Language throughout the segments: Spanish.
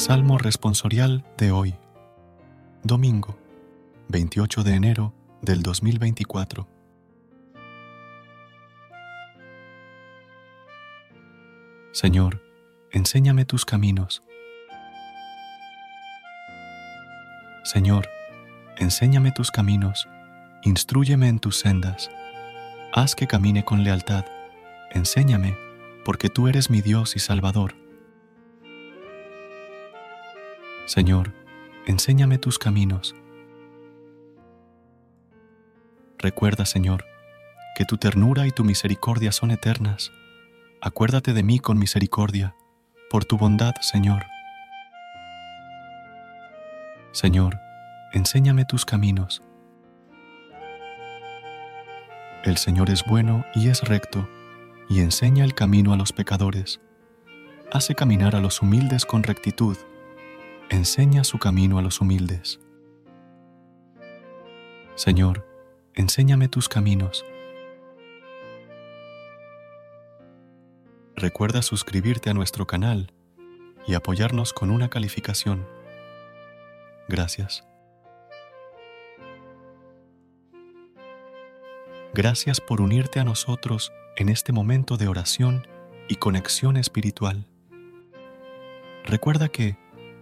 Salmo responsorial de hoy, domingo, 28 de enero del 2024. Señor, enséñame tus caminos. Señor, enséñame tus caminos, instrúyeme en tus sendas. Haz que camine con lealtad, enséñame, porque tú eres mi Dios y Salvador. Señor, enséñame tus caminos. Recuerda, Señor, que tu ternura y tu misericordia son eternas. Acuérdate de mí con misericordia, por tu bondad, Señor. Señor, enséñame tus caminos. El Señor es bueno y es recto, y enseña el camino a los pecadores. Hace caminar a los humildes con rectitud, enseña su camino a los humildes. Señor, enséñame tus caminos. Recuerda suscribirte a nuestro canal y apoyarnos con una calificación. Gracias. Gracias por unirte a nosotros en este momento de oración y conexión espiritual. Recuerda que,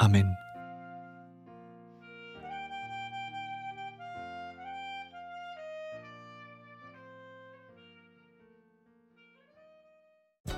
Amén.